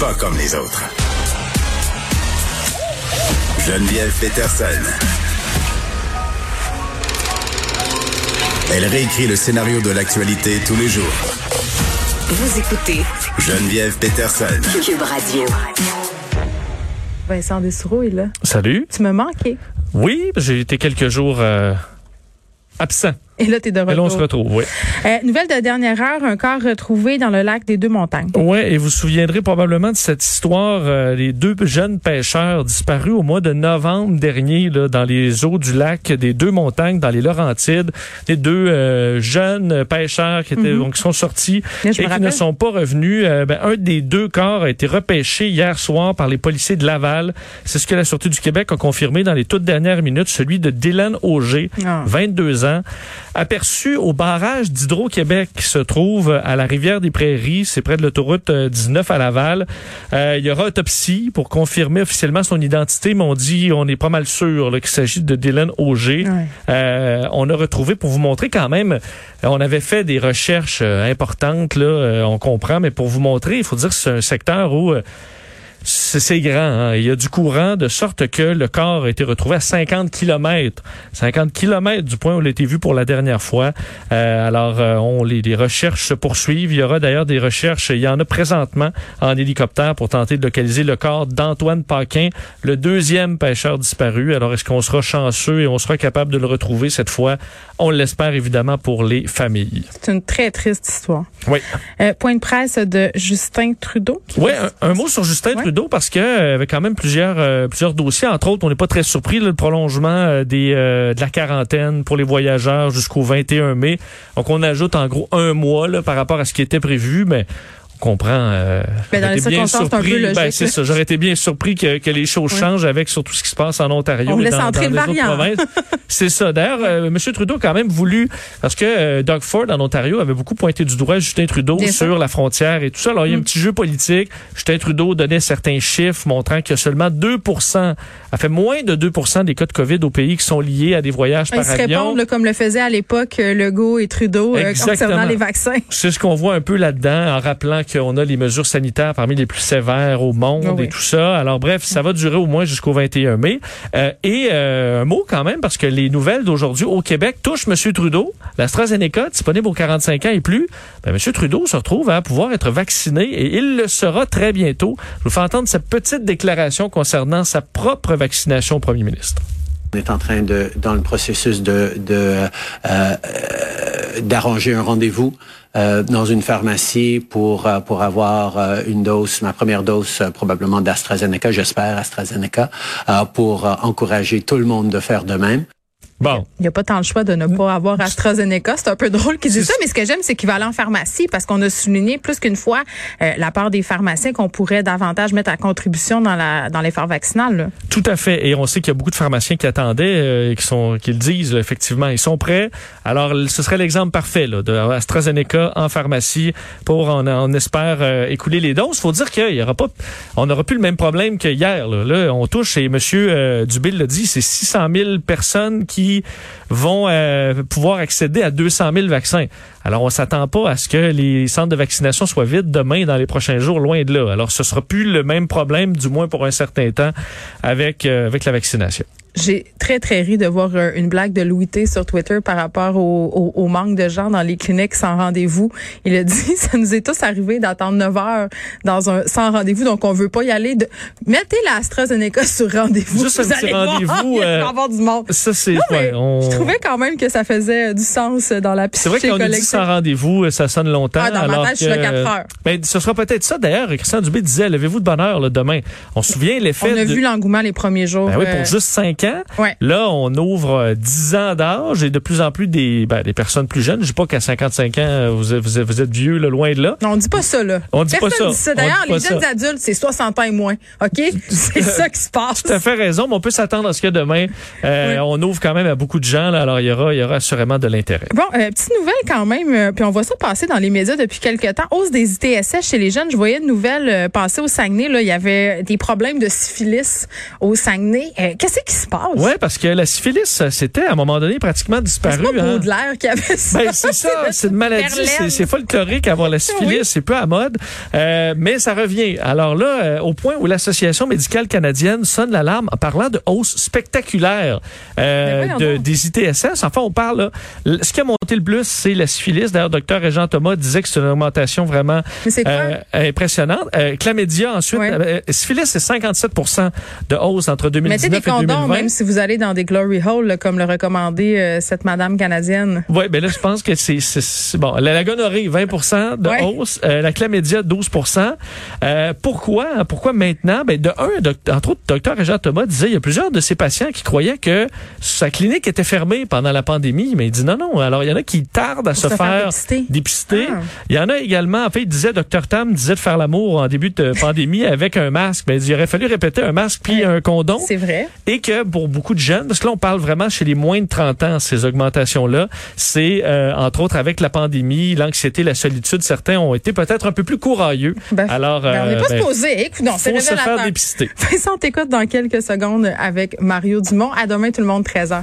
Pas comme les autres. Geneviève Peterson. Elle réécrit le scénario de l'actualité tous les jours. Vous écoutez Geneviève Peterson. Cube Radio. Vincent Dessureau est là. Salut. Tu me manquais. Oui, j'ai été quelques jours euh, absent. Et là, tu es de Et là, on se retour. retrouve, oui. Euh, nouvelle de dernière heure, un corps retrouvé dans le lac des Deux-Montagnes. Oui, et vous vous souviendrez probablement de cette histoire, euh, les deux jeunes pêcheurs disparus au mois de novembre dernier là, dans les eaux du lac des Deux Montagnes, dans les Laurentides. Les deux euh, jeunes pêcheurs qui, étaient, Mhm. donc, qui sont sortis Là, et qui ne sont pas revenus. Euh, ben, un des deux corps a été repêché hier soir par les policiers de Laval. C'est ce que la Sûreté du Québec a confirmé dans les toutes dernières minutes, celui de Dylan Auger, Ah. 22 ans, aperçu au barrage d'Hydro-Québec qui se trouve à la rivière des Prairies, c'est près de l'autoroute euh, 19 à Laval. Euh, il y aura autopsie pour confirmer officiellement son identité, mais on dit, on est pas mal sûr qu'il s'agit de Dylan Auger. Ouais. Euh, on a retrouvé, pour vous montrer quand même, euh, on avait fait des recherches euh, importantes, là, euh, on comprend, mais pour vous montrer, il faut dire que c'est un secteur où... c'est grand. hein. Il y a du courant de sorte que le corps a été retrouvé à 50 kilomètres. 50 kilomètres du point où il a été vu pour la dernière fois. Euh, alors, euh, on, les, les recherches se poursuivent. Il y aura d'ailleurs des recherches, il y en a présentement en hélicoptère pour tenter de localiser le corps d'Antoine Paquin, le deuxième pêcheur disparu. Alors, est-ce qu'on sera chanceux et on sera capable de le retrouver cette fois? On l'espère évidemment pour les familles. C'est une très triste histoire. Oui. Euh, point de presse de Justin Trudeau. Oui, un, un mot sur Justin Ouais. Trudeau parce que euh, avait quand même plusieurs euh, plusieurs dossiers. Entre autres, on n'est pas très surpris le prolongement euh, euh, de la quarantaine pour les voyageurs jusqu'au 21 mai. Donc on ajoute en gros un mois par rapport à ce qui était prévu, mais comprend. Euh, Ben, dans les circonstances, c'est un peu logique, Ben, c'est ça. J'aurais été bien surpris que, que les choses changent avec surtout ce qui se passe en Ontario On et dans, entrer dans le autres provinces. c'est ça. D'ailleurs, euh, M. Trudeau a quand même voulu parce que euh, Doug Ford en Ontario avait beaucoup pointé du doigt Justin Trudeau Bien sur la frontière et tout ça. Alors, il y a un Mm. petit jeu politique. Justin Trudeau donnait certains chiffres montrant qu'il y a seulement 2 a fait moins de 2 des cas de COVID au pays qui sont liés à des voyages Ils par se avion. répondent là, comme le faisait à l'époque euh, Legault et Trudeau concernant les vaccins. C'est ce qu'on voit un peu là-dedans, en rappelant qu'on a les mesures sanitaires parmi les plus sévères au monde Ah oui. et tout ça. Alors bref, ça va durer au moins jusqu'au 21 mai. Euh, et euh, un mot quand même, parce que les nouvelles d'aujourd'hui au Québec touchent M. Trudeau. L'AstraZeneca, disponible aux 45 ans et plus. Ben, M. Trudeau se retrouve à pouvoir être vacciné et il le sera très bientôt. Je vous fais entendre sa petite déclaration concernant sa propre vaccination au premier ministre. On est en train de, dans le processus de, de euh, d'arranger un rendez-vous euh, dans une pharmacie pour euh, pour avoir euh, une dose, ma première dose euh, probablement d'AstraZeneca, j'espère AstraZeneca, pour encourager tout le monde de faire de même. Bon. Il n'y a pas tant le choix de ne pas avoir AstraZeneca. C'est un peu drôle qu'ils disent ça, mais ce que j'aime, c'est qu'il va aller en pharmacie parce qu'on a souligné plus qu'une fois euh, la part des pharmaciens qu'on pourrait davantage mettre à contribution dans la dans l'effort vaccinal. là. Tout à fait. Et on sait qu'il y a beaucoup de pharmaciens qui attendaient euh, et qui sont qui le disent là, effectivement. Ils sont prêts. Alors, ce serait l'exemple parfait là, de AstraZeneca en pharmacie pour on, on espère euh, écouler les doses. Faut dire qu'il y aura pas, on n'aura plus le même problème que hier. Là, Là, on touche et Monsieur Dubé l'a dit, c'est 600 000 personnes qui vont euh, pouvoir accéder à 200 000 vaccins. Alors, on s'attend pas à ce que les centres de vaccination soient vides demain dans les prochains jours, loin de là. Alors, ce sera plus le même problème, du moins pour un certain temps, avec euh, avec la vaccination. J'ai très, très ri de voir euh, une blague de Louis T sur Twitter par rapport au, au- au manque de gens dans les cliniques sans rendez-vous. Il a dit, ça nous est tous arrivé d'attendre 9 heures dans un sans rendez-vous, donc on veut pas y aller. De... Mettez l'AstraZeneca sur rendez-vous. Juste un Vous petit allez rendez-vous, euh, avoir du monde. Ça, c'est mais ouais, on- Je trouvais quand même que ça faisait euh, du sens euh, dans la C'est vrai qu'on dit sans rendez-vous, ça sonne longtemps. Ah, dans ma tête, je suis là que- quatre heures. Ben, ce sera peut-être ça. D'ailleurs, Christian Dubé disait, levez-vous de bonne heure là, demain. On se souvient l'effet On a de... vu l'engouement les premiers jours. Ben oui, pour juste 5 ans. Ouais. Là, on ouvre euh, 10 ans d'âge et de plus en plus des, ben, des personnes plus jeunes. Je dis pas qu'à 55 ans, euh, vous êtes, vous êtes, vous êtes vieux, là, loin de là. Non, on dit pas ça, là. On dit pas Personne ça. dit ça. On D'ailleurs, pas les jeunes ça. adultes, c'est 60 ans et moins. OK? C'est ça qui se passe. Tout à fait raison, mais on peut s'attendre à ce que demain, euh, Oui. on ouvre quand même à beaucoup de gens. Là, alors, il y aura, il y aura assurément de l'intérêt. Bon, euh, petite nouvelle quand même, euh, puis on voit ça passer dans les médias depuis quelques temps. Hausse des ITSS chez les jeunes. Je voyais une nouvelle euh, passer au Saguenay. Là, il y avait des problèmes de syphilis au Saguenay. Euh, Qu'est-ce qui se passe? Oui, parce que la syphilis, c'était à un moment donné pratiquement c'est disparu. pas hein. Baudelaire qui avait ça. Ben, c'est ça, c'est une maladie, c'est, c'est folklorique avoir la syphilis, Oui. c'est peu à mode, euh, mais ça revient. Alors là, euh, au point où l'Association médicale canadienne sonne l'alarme en parlant de hausse spectaculaire euh, de, donc. des ITSS. Enfin, on parle, là, ce qui a monté le plus, c'est la syphilis. D'ailleurs, docteur Régent Thomas disait que c'est une augmentation vraiment quoi? euh, impressionnante. Euh, chlamydia, ensuite, Ouais. euh, syphilis, c'est 57% de hausse entre Mettez 2019 des et condoms, 2020. même si vous allez dans des glory holes, comme le recommandait euh, cette madame canadienne. Oui, ben là, je pense que c'est bon. La, la gonorrhée, 20% de Ouais. hausse. Euh, la chlamydia, 12% euh, Pourquoi? Pourquoi maintenant? Ben, de un, doc- entre autres, docteur Régent Thomas disait, il y a plusieurs de ses patients qui croyaient que sa clinique était fermée pendant la pandémie, mais il dit non, non. Alors, il y en a qui tardent à se, se faire faire dépister. dépister. Ah. Il y en a également, en fait, il disait, docteur Tam disait de faire l'amour en début de pandémie avec un masque. Mais il aurait fallu répéter un masque puis Ouais. un condom. C'est vrai. Et que pour beaucoup de jeunes, parce que là, on parle vraiment chez les moins de 30 ans, ces augmentations-là, c'est euh, entre autres avec la pandémie, l'anxiété, la solitude, certains ont été peut-être un peu plus courageux. Ben, Alors, ben, on n'est euh, pas ben, supposé. Écoute, non, c'est se faire dépister. Vincent, on t'écoute dans quelques secondes avec Mario Dumont. À demain, tout le monde, 13h.